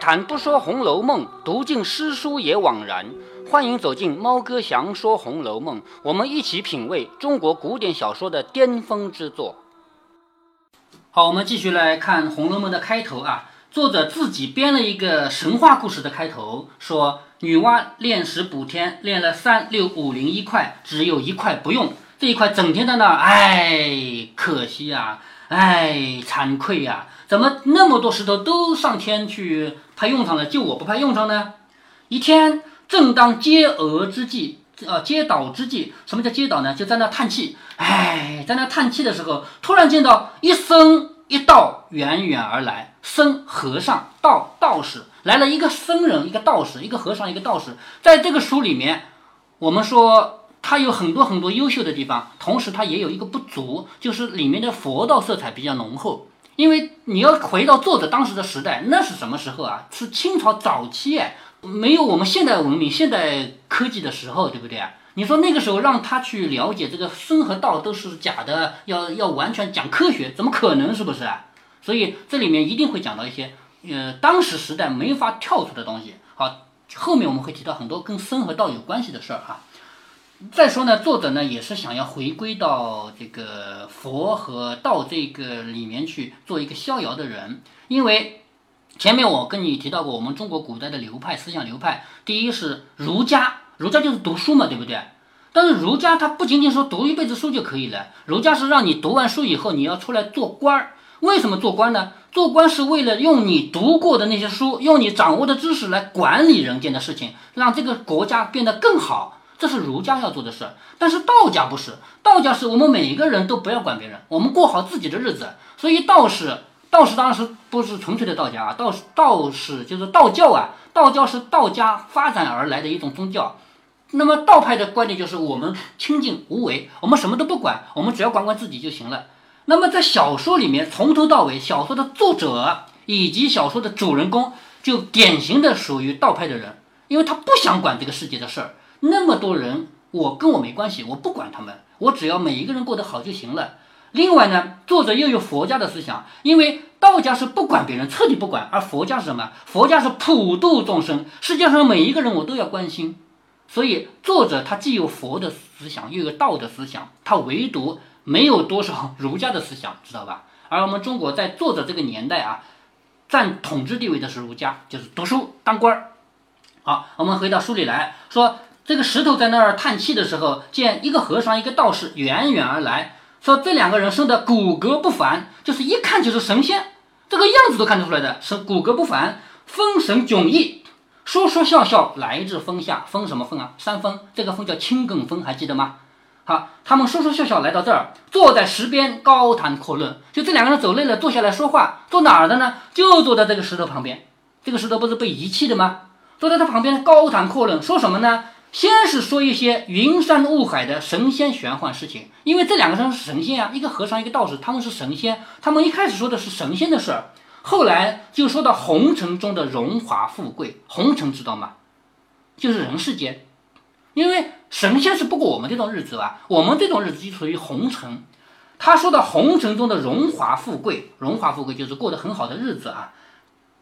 谈不说《红楼梦》，读尽诗书也枉然。欢迎走进猫哥祥说《红楼梦》，我们一起品味中国古典小说的巅峰之作。好，我们继续来看《红楼梦》的开头啊。作者自己编了一个神话故事的开头，说女娲炼石补天，炼了三六五零一块，只有一块不用，这一块整天在那儿，哎，可惜啊，哎，惭愧呀、怎么那么多石头都上天去派用场了，就我不派用场呢？一天，正当接额之际，呃，接倒之际，什么叫接倒呢？就在那叹气，哎，在那叹气的时候，突然见到一僧一道远远而来，僧和尚道道士来了一个僧人，一个道士，一个和尚，一个道士。在这个书里面，我们说他有很多很多优秀的地方，同时他也有一个不足，就是里面的佛道色彩比较浓厚。因为你要回到作者当时的时代，那是什么时候啊？是清朝早期哎，没有我们现代文明、现代科技的时候，对不对啊？你说那个时候让他去了解这个生和道都是假的，要要完全讲科学，怎么可能？是不是啊？所以这里面一定会讲到一些呃当时时代没法跳出的东西。好，后面我们会提到很多跟生和道有关系的事儿哈。再说呢，作者呢也是想要回归到这个佛和道这个里面去做一个逍遥的人，因为前面我跟你提到过，我们中国古代的流派思想流派，第一是儒家，儒家就是读书嘛，对不对？但是儒家他不仅仅说读一辈子书就可以了，儒家是让你读完书以后你要出来做官儿。为什么做官呢？做官是为了用你读过的那些书，用你掌握的知识来管理人间的事情，让这个国家变得更好。这是儒家要做的事儿，但是道家不是，道家是我们每一个人都不要管别人，我们过好自己的日子。所以道士，道士当然是不是纯粹的道家啊，道士道士就是道教啊，道教是道家发展而来的一种宗教。那么道派的观点就是我们清净无为，我们什么都不管，我们只要管管自己就行了。那么在小说里面，从头到尾，小说的作者以及小说的主人公就典型的属于道派的人，因为他不想管这个世界的事儿。那么多人，我跟我没关系，我不管他们，我只要每一个人过得好就行了。另外呢，作者又有佛家的思想，因为道家是不管别人，彻底不管，而佛家是什么？佛家是普度众生，世界上每一个人我都要关心。所以作者他既有佛的思想，又有道的思想，他唯独没有多少儒家的思想，知道吧？而我们中国在作者这个年代啊，占统治地位的是儒家，就是读书当官儿。好，我们回到书里来说。这个石头在那儿叹气的时候，见一个和尚，一个道士远远而来，说这两个人生的骨骼不凡，就是一看就是神仙，这个样子都看得出来的，是骨骼不凡，风神迥异，说说笑笑来自峰下，峰什么峰啊？山峰，这个峰叫青埂峰，还记得吗？好，他们说说笑笑来到这儿，坐在石边高谈阔论，就这两个人走累了，坐下来说话，坐哪儿的呢？就坐在这个石头旁边，这个石头不是被遗弃的吗？坐在他旁边高谈阔论，说什么呢？先是说一些云山雾海的神仙玄幻事情，因为这两个人是神仙啊，一个和尚，一个道士，他们是神仙。他们一开始说的是神仙的事儿，后来就说到红尘中的荣华富贵。红尘知道吗？就是人世间，因为神仙是不过我们这种日子吧，我们这种日子就属于红尘。他说到红尘中的荣华富贵，荣华富贵就是过得很好的日子啊。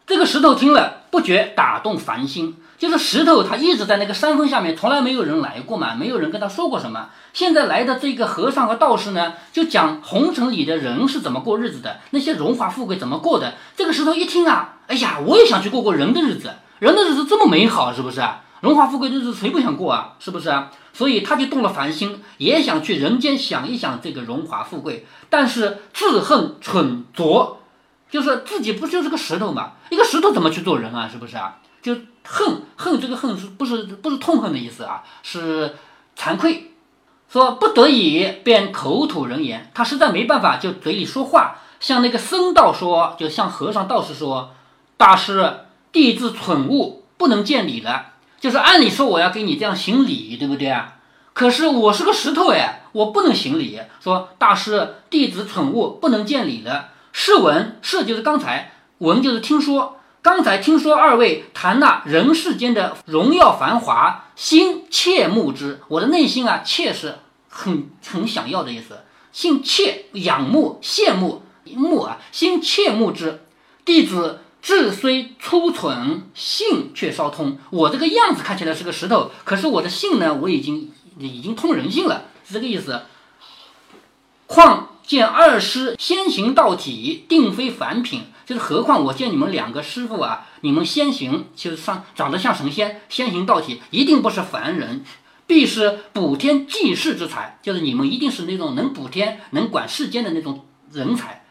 这个石头听了，不觉打动凡心。就是石头，他一直在那个山峰下面，从来没有人来过嘛，没有人跟他说过什么。现在来的这个和尚和道士呢，就讲红尘里的人是怎么过日子的，那些荣华富贵怎么过的。这个石头一听啊，哎呀，我也想去过过人的日子，人的日子这么美好，是不是啊？荣华富贵的日子谁不想过啊？是不是啊？所以他就动了凡心，也想去人间想一想这个荣华富贵，但是自恨蠢拙，就是自己不就是个石头嘛？一个石头怎么去做人啊？是不是啊？就恨恨这个恨是不是不是痛恨的意思啊？是惭愧，说不得已便口吐人言，他实在没办法，就嘴里说话，向那个僧道说，就向和尚道士说：“大师，弟子蠢物，不能见礼了。就是按理说我要给你这样行礼，对不对啊？可是我是个石头哎，我不能行礼。说大师，弟子蠢物，不能见礼了。是闻，是就是刚才，闻就是听说。”刚才听说二位谈那人世间的荣耀繁华，心切慕之。我的内心啊，切是很很想要的意思，心切仰慕、羡慕慕啊，心切慕之。弟子志虽粗蠢，性却稍通。我这个样子看起来是个石头，可是我的性呢，我已经已经通人性了，是这个意思。况见二师先行道体，定非凡品。就是何况我见你们两个师傅啊，你们先行就是上长得像神仙，先行道体，一定不是凡人，必是补天济世之才。就是你们一定是那种能补天、能管世间的那种人才。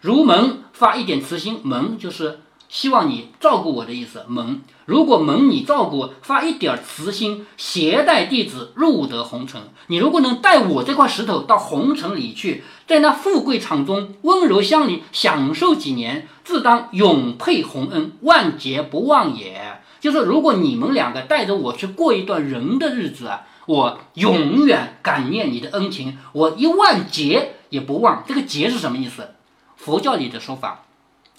如门发一点慈心，门就是希望你照顾我的意思。蒙如果蒙你照顾，发一点慈心，携带弟子入得红尘。你如果能带我这块石头到红尘里去，在那富贵场中温柔乡里享受几年，自当永配洪恩，万劫不忘也。就是如果你们两个带着我去过一段人的日子啊，我永远感念你的恩情，我一万劫也不忘。这个劫是什么意思？佛教里的说法，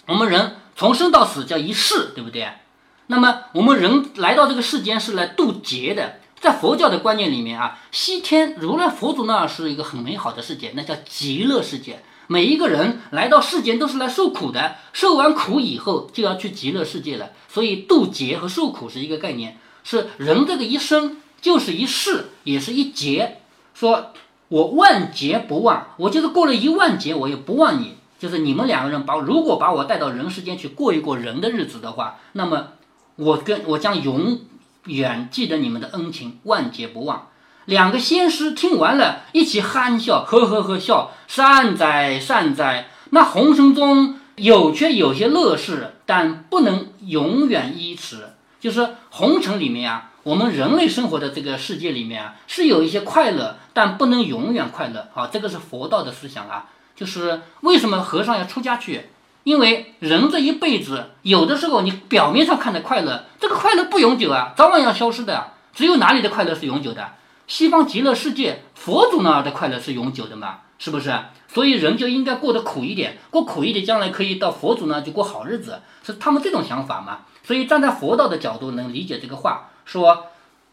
我们人从生到死叫一世，对不对？那么我们人来到这个世间是来渡劫的。在佛教的观念里面啊，西天如来佛祖那儿是一个很美好的世界，那叫极乐世界。每一个人来到世间都是来受苦的，受完苦以后就要去极乐世界了。所以渡劫和受苦是一个概念，是人这个一生就是一世，也是一劫。说我万劫不忘，我就是过了一万劫，我也不忘你。就是你们两个人把如果把我带到人世间去过一过人的日子的话，那么我跟我将永远记得你们的恩情，万劫不忘。两个仙师听完了，一起憨笑，呵呵呵笑，善哉善哉。那红尘中有却有些乐事，但不能永远依持。就是红尘里面啊，我们人类生活的这个世界里面啊，是有一些快乐，但不能永远快乐。好，这个是佛道的思想啊。就是为什么和尚要出家去？因为人这一辈子，有的时候你表面上看的快乐，这个快乐不永久啊，早晚要消失的。只有哪里的快乐是永久的？西方极乐世界，佛祖那儿的快乐是永久的嘛？是不是？所以人就应该过得苦一点，过苦一点，将来可以到佛祖那就过好日子，是他们这种想法嘛？所以站在佛道的角度能理解这个话，说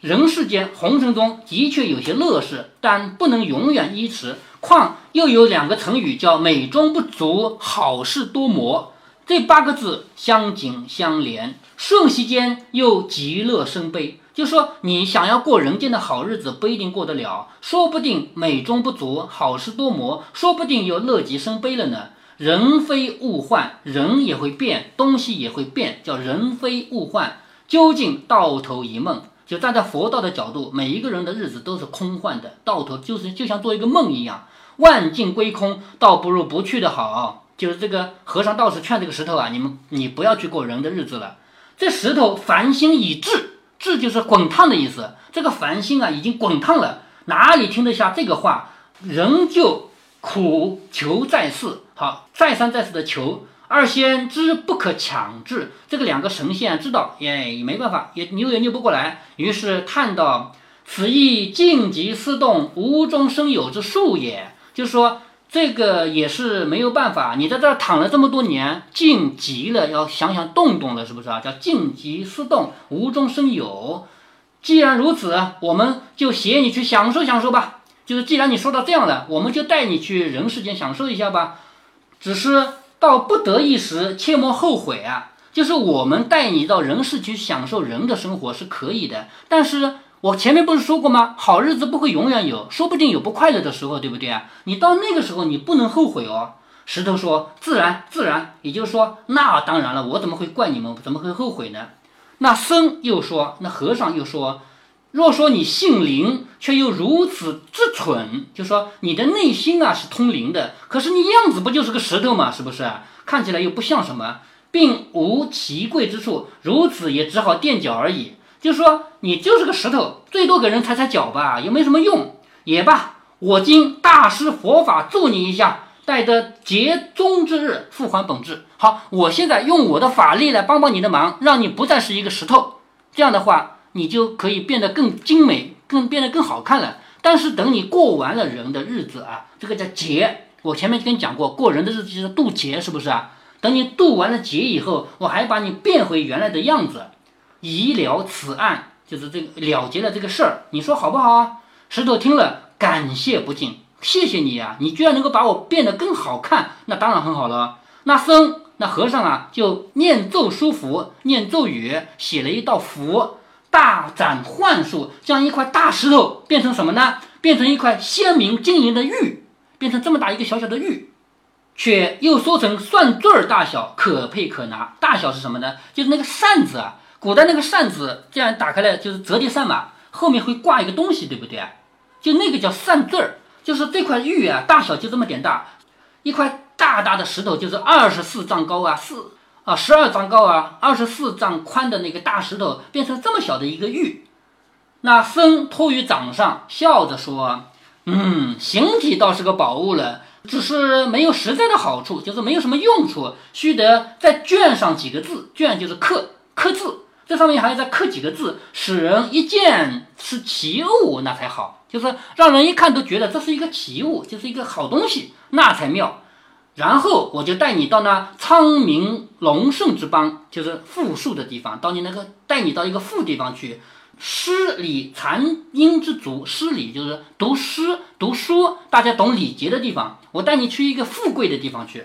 人世间红尘中的确有些乐事，但不能永远依持。况又有两个成语叫“美中不足，好事多磨”，这八个字相紧相连，瞬息间又极乐生悲。就说你想要过人间的好日子，不一定过得了，说不定美中不足，好事多磨，说不定又乐极生悲了呢。人非物换，人也会变，东西也会变，叫人非物换。究竟到头一梦。就站在佛道的角度，每一个人的日子都是空幻的，到头就是就像做一个梦一样。万境归空，倒不如不去的好。就是这个和尚道士劝这个石头啊，你们你不要去过人的日子了。这石头烦心已至，至就是滚烫的意思。这个烦心啊，已经滚烫了，哪里听得下这个话？仍旧苦求再世，好，再三再四的求。二仙知不可强制，这个两个神仙知道，也没办法，也扭也扭不过来。于是叹道：“此亦静极思动，无中生有之术也。”就是说，这个也是没有办法。你在这儿躺了这么多年，静极了，要想想动动了，是不是啊？叫静极思动，无中生有。既然如此，我们就携你去享受享受吧。就是既然你说到这样了，我们就带你去人世间享受一下吧。只是到不得已时，切莫后悔啊。就是我们带你到人世去享受人的生活是可以的，但是。我前面不是说过吗？好日子不会永远有，说不定有不快乐的时候，对不对啊？你到那个时候，你不能后悔哦。石头说：“自然，自然。”也就是说，那当然了，我怎么会怪你们？怎么会后悔呢？那僧又说：“那和尚又说，若说你姓灵，却又如此之蠢，就说你的内心啊是通灵的，可是你样子不就是个石头吗？是不是？看起来又不像什么，并无奇贵之处，如此也只好垫脚而已。”就说你就是个石头，最多给人踩踩脚吧，又没什么用。也罢，我今大施佛法助你一下，待得劫终之日复还本质。好，我现在用我的法力来帮帮你的忙，让你不再是一个石头。这样的话，你就可以变得更精美，更变得更好看了。但是等你过完了人的日子啊，这个叫劫。我前面跟你讲过，过人的日子就是渡劫，是不是啊？等你渡完了劫以后，我还把你变回原来的样子。以了此案，就是这个了结了这个事儿，你说好不好啊？石头听了，感谢不尽，谢谢你呀，你居然能够把我变得更好看，那当然很好了。那僧，那和尚啊就念咒书符，念咒语，写了一道符，大展幻术，将一块大石头变成什么呢？变成一块鲜明晶莹的玉，变成这么大一个小小的玉，却又缩成蒜坠儿大小，可佩可拿。大小是什么呢？就是那个扇子啊，古代那个扇子这样打开来就是折叠扇嘛，后面会挂一个东西，对不对？就那个叫扇坠儿，就是这块玉啊，大小就这么点大，一块大大的石头，就是二十四丈高啊，四啊十二丈高啊，二十四丈宽的那个大石头，变成这么小的一个玉。那僧托于掌上，笑着说：“嗯，形体倒是个宝物了，只是没有实在的好处，就是没有什么用处，须得再镌上几个字，镌就是刻刻字，这上面还要再刻几个字，使人一见是奇物，那才好，就是让人一看都觉得这是一个奇物，就是一个好东西，那才妙。然后我就带你到那昌明隆盛之邦，就是富庶的地方，到你那个带你到一个富地方去。”诗礼残音之族，诗礼就是读诗读书，大家懂礼节的地方。我带你去一个富贵的地方去，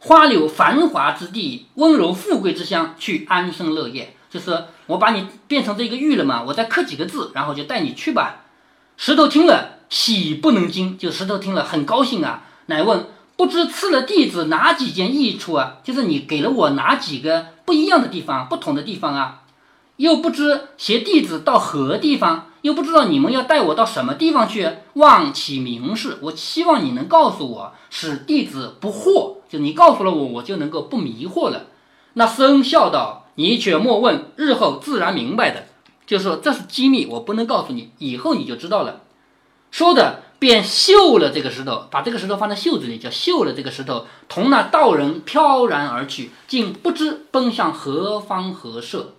花柳繁华之地，温柔富贵之乡，去安生乐业。就是我把你变成这个玉了嘛，我再刻几个字，然后就带你去吧。石头听了喜不能禁，就石头听了很高兴啊，乃问不知赐了弟子哪几件益处啊？就是你给了我哪几个不一样的地方，不同的地方啊？又不知携弟子到何地方，又不知道你们要带我到什么地方去，望其明示。我希望你能告诉我，使弟子不惑。就你告诉了我，我就能够不迷惑了。那僧笑道：“你且莫问，日后自然明白的。就说这是机密，我不能告诉你，以后你就知道了。”说的便绣了这个石头，把这个石头放在袖子里，叫绣了这个石头，同那道人飘然而去，竟不知奔向何方何舍。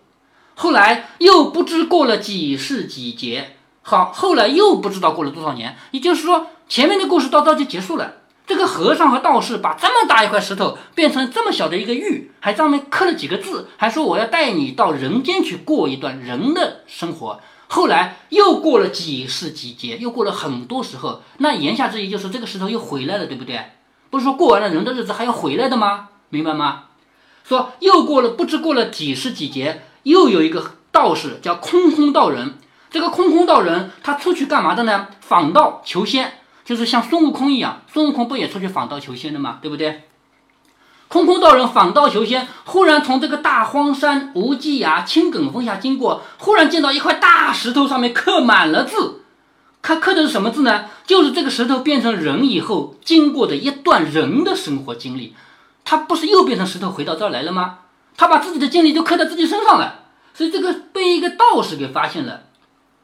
后来又不知过了几世几劫，好，后来又不知道过了多少年，也就是说，前面的故事到这就结束了。这个和尚和道士把这么大一块石头变成这么小的一个玉，还上面刻了几个字，还说我要带你到人间去过一段人的生活。后来又过了几世几劫，又过了很多时候，那言下之意就是这个石头又回来了，对不对？不是说过完了人的日子还要回来的吗？明白吗？说又过了不知过了几世几劫。又有一个道士叫空空道人，这个空空道人他出去干嘛的呢？访道求仙，就是像孙悟空一样，孙悟空不也出去访道求仙的吗？对不对？空空道人访道求仙，忽然从这个大荒山无稽崖青埂峰下经过，忽然见到一块大石头，上面刻满了字，他刻的是什么字呢？就是这个石头变成人以后经过的一段人的生活经历，他不是又变成石头回到这儿来了吗？他把自己的经历就刻在自己身上了，所以这个被一个道士给发现了。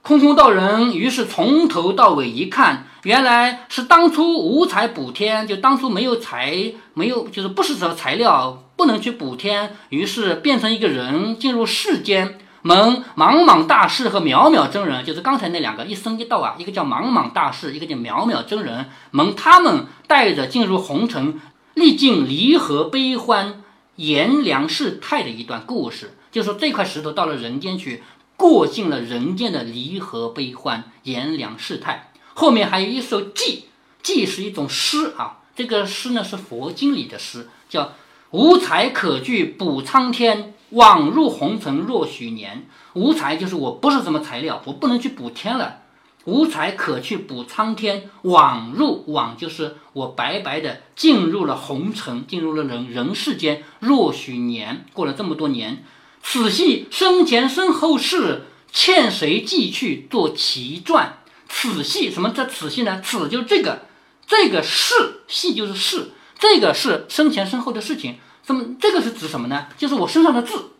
空空道人于是从头到尾一看，原来是当初无才补天，就当初没有材，没有就是不是什么材料，不能去补天，于是变成一个人进入世间，蒙莽莽大士和渺渺真人，就是刚才那两个一生一道啊，一个叫莽莽大士，一个叫渺渺真人，蒙他们带着进入红尘，历尽离合悲欢。炎凉世态的一段故事，就说这块石头到了人间去，过尽了人间的离合悲欢、炎凉世态。后面还有一首偈，偈是一种诗啊。这个诗呢是佛经里的诗，叫“无才可具补苍天，枉入红尘若许年”。无才就是我不是什么材料，我不能去补天了。无才可去补苍天，枉入枉就是我白白的进入了红尘，进入了人人世间若许年，过了这么多年，此系生前身后事，欠谁寄去做奇传？此系什么叫此系呢？此就是这个，这个是系就是是，这个是生前身后的事情。这么这个是指什么呢？就是我身上的字，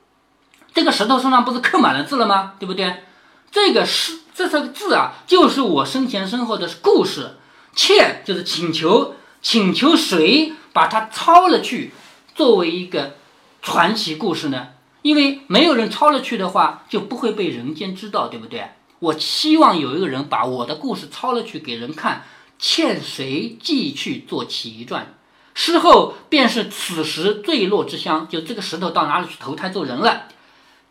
这个石头身上不是刻满了字了吗？对不对？这个是。这三个字啊，就是我生前身后的故事。欠就是请求，请求谁把它抄了去，作为一个传奇故事呢？因为没有人抄了去的话，就不会被人间知道，对不对？我希望有一个人把我的故事抄了去给人看，欠谁寄去做奇传？事后便是此时坠落之乡，就这个石头到哪里去投胎做人了？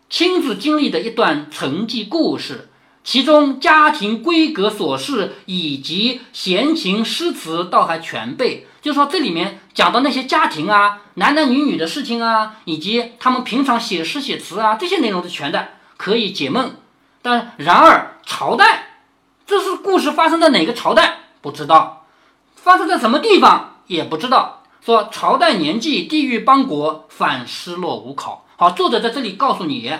亲自经历的一段沉寂故事。其中家庭规格琐事以及闲情诗词倒还全备。就说这里面讲的那些家庭啊、男男女女的事情啊，以及他们平常写诗写词啊，这些内容是全的，可以解闷。但然而朝代，这是故事发生在哪个朝代？不知道，发生在什么地方也不知道。说朝代年纪、地域邦国，反失落无考。好，作者在这里告诉你，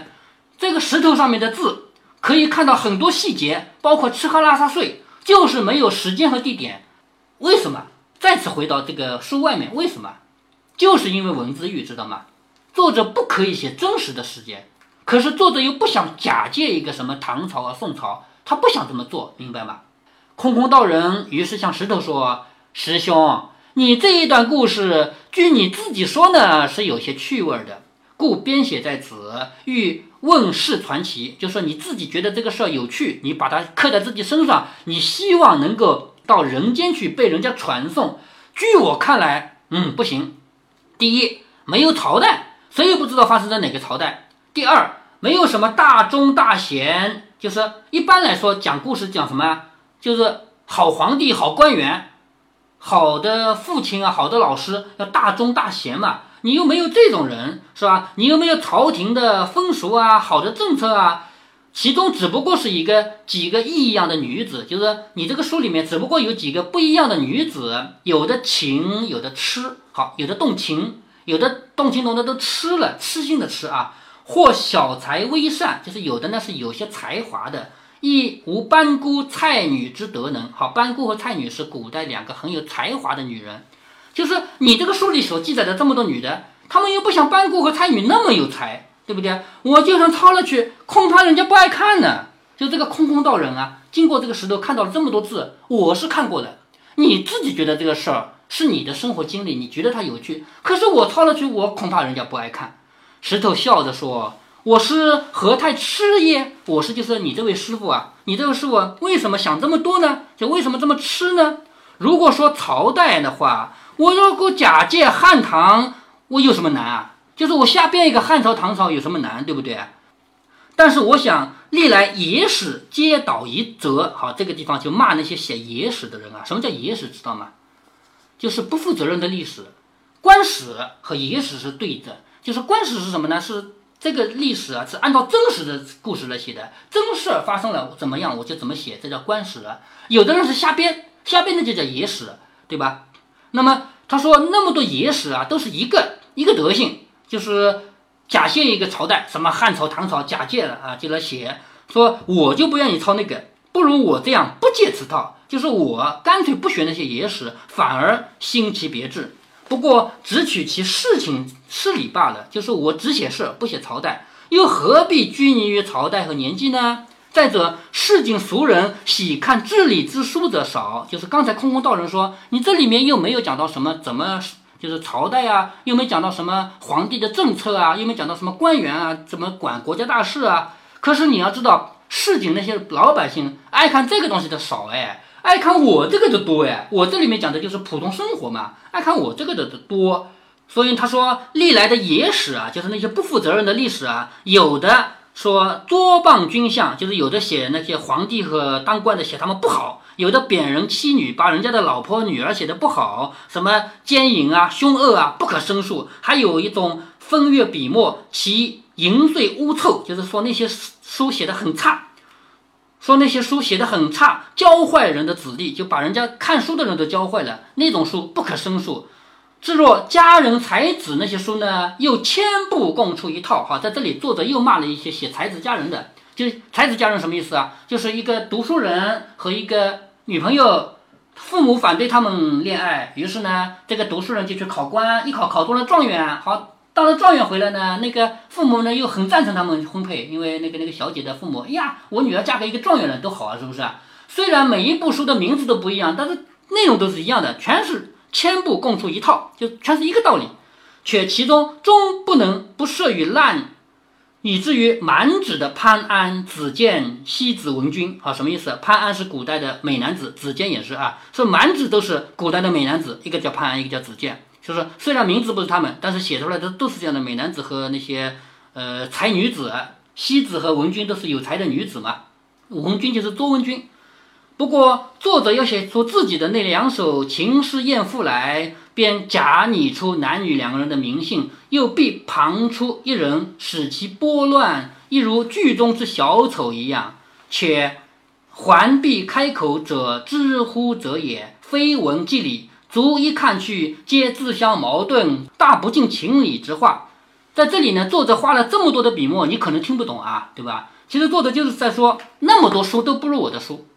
这个石头上面的字可以看到很多细节，包括吃喝拉撒睡，就是没有时间和地点。为什么？再次回到这个书外面，为什么？就是因为文字狱，知道吗？作者不可以写真实的时间，可是作者又不想假借一个什么唐朝啊、宋朝，他不想这么做，明白吗？空空道人于是向石头说：“师兄，你这一段故事，据你自己说呢，是有些趣味的，故编写在此，欲问世传奇。就说你自己觉得这个事儿有趣，你把它刻在自己身上，你希望能够。”到人间去被人家传颂，据我看来，嗯，不行。第一，没有朝代，谁也不知道发生在哪个朝代。第二，没有什么大忠大贤，就是一般来说讲故事讲什么，就是好皇帝、好官员、好的父亲啊、好的老师要大忠大贤嘛。你又没有这种人，是吧？你又没有朝廷的风俗啊、好的政策啊。其中只不过是一个几个异样的女子，就是你这个书里面只不过有几个不一样的女子，有的情，有的痴，好，有的动情，有的动情浓的都痴了，痴心的痴啊，或小才微善，就是有的呢是有些才华的，亦无班姑蔡女之德能。好，班姑和蔡女是古代两个很有才华的女人，就是你这个书里所记载的这么多女的，她们又不像班姑和蔡女那么有才。对不对？我就算抄了去，恐怕人家不爱看呢。就这个空空道人啊，经过这个石头看到了这么多字，我是看过的。你自己觉得这个事儿是你的生活经历，你觉得它有趣，可是我抄了去，我恐怕人家不爱看。石头笑着说：“我是何太痴耶？我是就是你这位师傅啊，你这位师傅为什么想这么多呢？就为什么这么痴呢？如果说朝代的话，我如果假借汉唐，我有什么难啊？”就是我瞎编一个汉朝、唐朝有什么难，对不对？但是我想，历来野史皆倒一则，好，这个地方就骂那些写野史的人啊。什么叫野史？知道吗？就是不负责任的历史。官史和野史是对着，就是官史是什么呢？是这个历史啊，是按照真实的故事来写的，真事儿发生了怎么样，我就怎么写，这叫官史。有的人是瞎编，瞎编的就叫野史，对吧？那么他说那么多野史啊，都是一个一个德性。就是假借一个朝代，什么汉朝、唐朝，假借了啊，就来写，说我就不愿意抄那个，不如我这样不借此套，就是我干脆不学那些野史，反而新奇别致。不过只取其事情事理罢了，就是我只写事，不写朝代，又何必拘泥于朝代和年纪呢？再者，市井俗人喜看治理之书者少，就是刚才空空道人说，你这里面又没有讲到什么怎么。就是朝代啊，又没讲到什么皇帝的政策啊，又没讲到什么官员啊，怎么管国家大事啊。可是你要知道，市井那些老百姓爱看这个东西的少哎，爱看我这个的多哎。我这里面讲的就是普通生活嘛，爱看我这个的的多。所以他说，历来的野史啊，就是那些不负责任的历史啊，有的说捉谤君相，就是有的写那些皇帝和当官的写他们不好。有的贬人妻女，把人家的老婆女儿写的不好，什么奸淫啊、凶恶啊，不可胜数。还有一种风月笔墨，其淫秽污臭，就是说那些书写的很差，说那些书写的很差，教坏人的子弟，就把人家看书的人都教坏了。那种书不可胜数。至若佳人才子那些书呢，又千部共出一套。哈，在这里作者又骂了一些写才子佳人的。就是才子佳人什么意思啊？就是一个读书人和一个女朋友，父母反对他们恋爱，于是呢，这个读书人就去考官，一考考中了状元，好，当了状元回来呢，那个父母呢又很赞成他们婚配，因为那个那个小姐的父母，哎呀，我女儿嫁给一个状元人都好啊，是不是啊？虽然每一部书的名字都不一样，但是内容都是一样的，全是千部共出一套，就全是一个道理，却其中终不能不涉于烂。以至于满纸的潘安、子建、西子文君，好什么意思？潘安是古代的美男子，子建也是啊，说满纸都是古代的美男子，一个叫潘安，一个叫子建，就是虽然名字不是他们，但是写出来的都是这样的美男子和那些呃才女子，西子和文君都是有才的女子嘛。文君就是卓文君。不过作者要写出自己的那两首情诗艳赋来，便假拟出男女两个人的名姓，又必旁出一人，使其拨乱，一如剧中之小丑一样。且环必开口者，知乎者也，非文即理，逐一看去，皆自相矛盾，大不近情理之话。在这里呢，作者花了这么多的笔墨，你可能听不懂啊，对吧？其实作者就是在说，那么多书都不如我的书。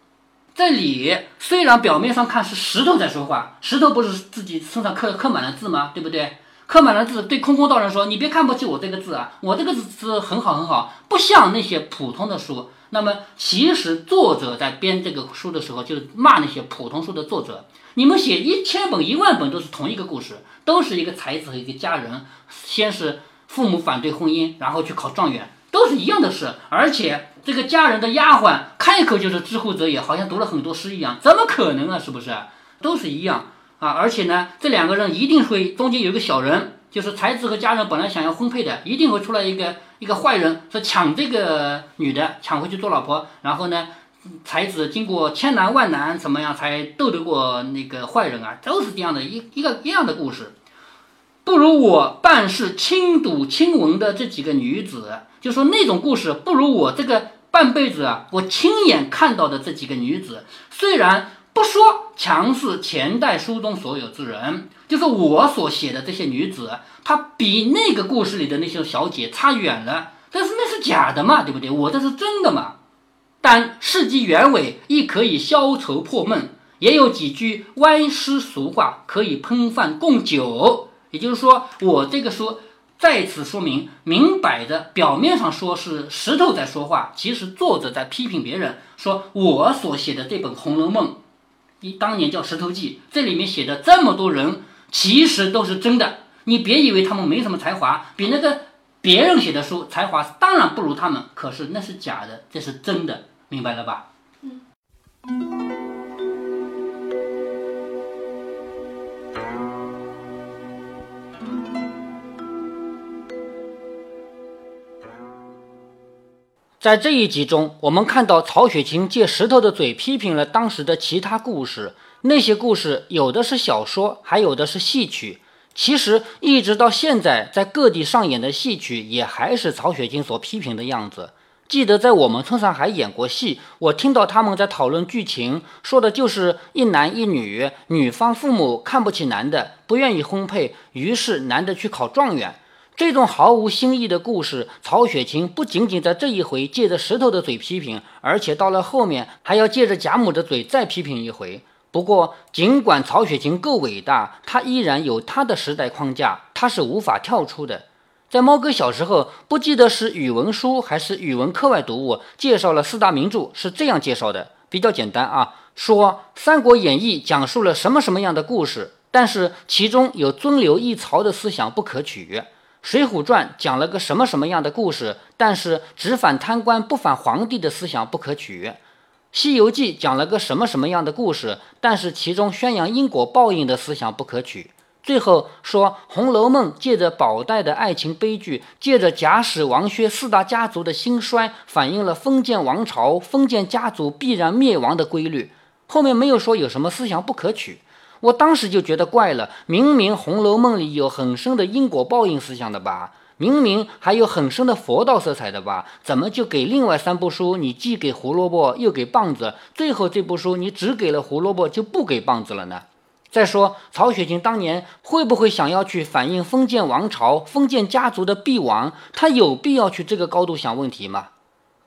这里虽然表面上看是石头在说话，石头不是自己身上刻刻满了字吗？对不对？刻满了字，对空空道人说：“你别看不起我这个字啊，我这个字是很好很好，不像那些普通的书。”那么其实作者在编这个书的时候，就是骂那些普通书的作者：你们写一千本、一万本都是同一个故事，都是一个才子和一个佳人，先是父母反对婚姻，然后去考状元。都是一样的事，而且这个家人的丫鬟开口就是知乎者也，好像读了很多诗一样，怎么可能啊？是不是？都是一样啊！而且呢，这两个人一定会中间有一个小人，就是才子和家人本来想要婚配的，一定会出来一个一个坏人，说抢这个女的，抢回去做老婆。然后呢，才子经过千难万难，怎么样才斗得过那个坏人啊？都是这样的一一个一样的故事。不如我办事亲睹亲闻的这几个女子，就说那种故事不如我这个半辈子啊，我亲眼看到的这几个女子。虽然不说强势前代书中所有之人，就是我所写的这些女子，她比那个故事里的那些小姐差远了。但是那是假的嘛，对不对？我这是真的嘛。但事迹原委亦可以消愁破闷，也有几句歪诗俗话可以喷饭供酒。也就是说，我这个书再次说明，明摆着表面上说是石头在说话，其实作者在批评别人，说我所写的这本《红楼梦》，一当年叫《石头记》，这里面写的这么多人，其实都是真的。你别以为他们没什么才华，比那个别人写的书才华当然不如他们，可是那是假的，这是真的，明白了吧？在这一集中，我们看到曹雪芹借石头的嘴批评了当时的其他故事。那些故事有的是小说，还有的是戏曲。其实一直到现在，在各地上演的戏曲也还是曹雪芹所批评的样子。记得在我们村上还演过戏，我听到他们在讨论剧情，说的就是一男一女，女方父母看不起男的，不愿意婚配，于是男的去考状元。这种毫无新意的故事，曹雪芹不仅仅在这一回借着石头的嘴批评，而且到了后面还要借着贾母的嘴再批评一回。不过，尽管曹雪芹够伟大，他依然有他的时代框架，他是无法跳出的。在猫哥小时候，不记得是语文书还是语文课外读物，介绍了四大名著，是这样介绍的，比较简单啊，说《三国演义》讲述了什么什么样的故事，但是其中有尊刘抑曹的思想不可取。《水浒传》讲了个什么什么样的故事，但是只反贪官不反皇帝的思想不可取；《西游记》讲了个什么什么样的故事，但是其中宣扬因果报应的思想不可取。最后说，《红楼梦》借着宝黛的爱情悲剧，借着贾史王薛四大家族的兴衰，反映了封建王朝、封建家族必然灭亡的规律。后面没有说有什么思想不可取。我当时就觉得怪了，明明《红楼梦》里有很深的因果报应思想的吧，明明还有很深的佛道色彩的吧，怎么就给另外三部书你既给胡萝卜又给棒子，最后这部书你只给了胡萝卜就不给棒子了呢？再说曹雪芹当年会不会想要去反映封建王朝、封建家族的必亡？他有必要去这个高度想问题吗？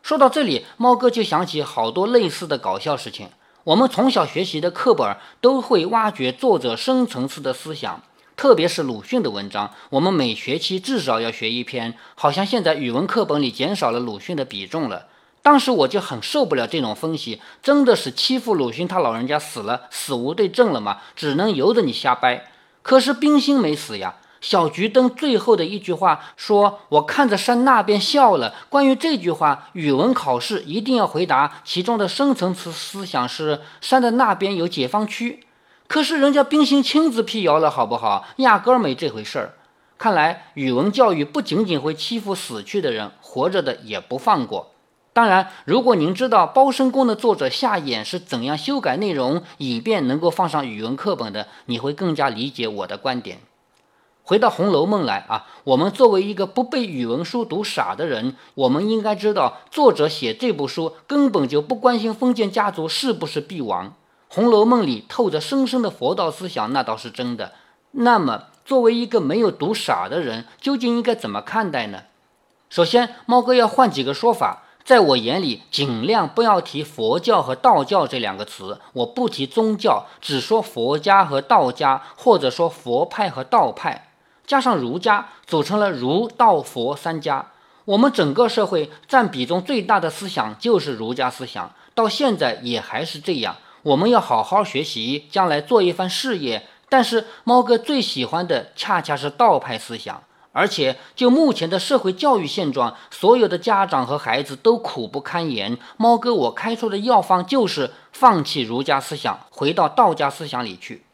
说到这里，猫哥就想起好多类似的搞笑事情。我们从小学习的课本都会挖掘作者深层次的思想，特别是鲁迅的文章，我们每学期至少要学一篇。好像现在语文课本里减少了鲁迅的比重了。当时我就很受不了这种分析，真的是欺负鲁迅他老人家死了，死无对证了吗？只能由着你瞎掰。可是冰心没死呀。小桔灯最后的一句话说：“我看着山那边笑了。”关于这句话，语文考试一定要回答，其中的深层次思想是山的那边有解放区。可是人家冰心亲自辟谣了，好不好？压根儿没这回事儿。看来语文教育不仅仅会欺负死去的人，活着的也不放过。当然，如果您知道《包身工》的作者夏衍是怎样修改内容，以便能够放上语文课本的，你会更加理解我的观点。回到《红楼梦》来啊，我们作为一个不被语文书读傻的人，我们应该知道，作者写这部书根本就不关心封建家族是不是必亡。《红楼梦》里透着深深的佛道思想，那倒是真的。那么，作为一个没有读傻的人，究竟应该怎么看待呢？首先，猫哥要换几个说法。在我眼里，尽量不要提佛教和道教这两个词，我不提宗教，只说佛家和道家，或者说佛派和道派，加上儒家，组成了儒道佛三家。我们整个社会占比重最大的思想就是儒家思想，到现在也还是这样。我们要好好学习，将来做一番事业。但是猫哥最喜欢的恰恰是道派思想，而且就目前的社会教育现状，所有的家长和孩子都苦不堪言。猫哥我开出的药方就是放弃儒家思想，回到道家思想里去。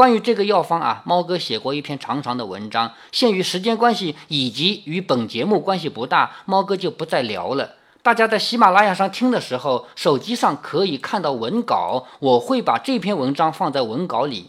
关于这个药方啊，猫哥写过一篇长长的文章，限于时间关系以及与本节目关系不大，猫哥就不再聊了。大家在喜马拉雅上听的时候，手机上可以看到文稿，我会把这篇文章放在文稿里。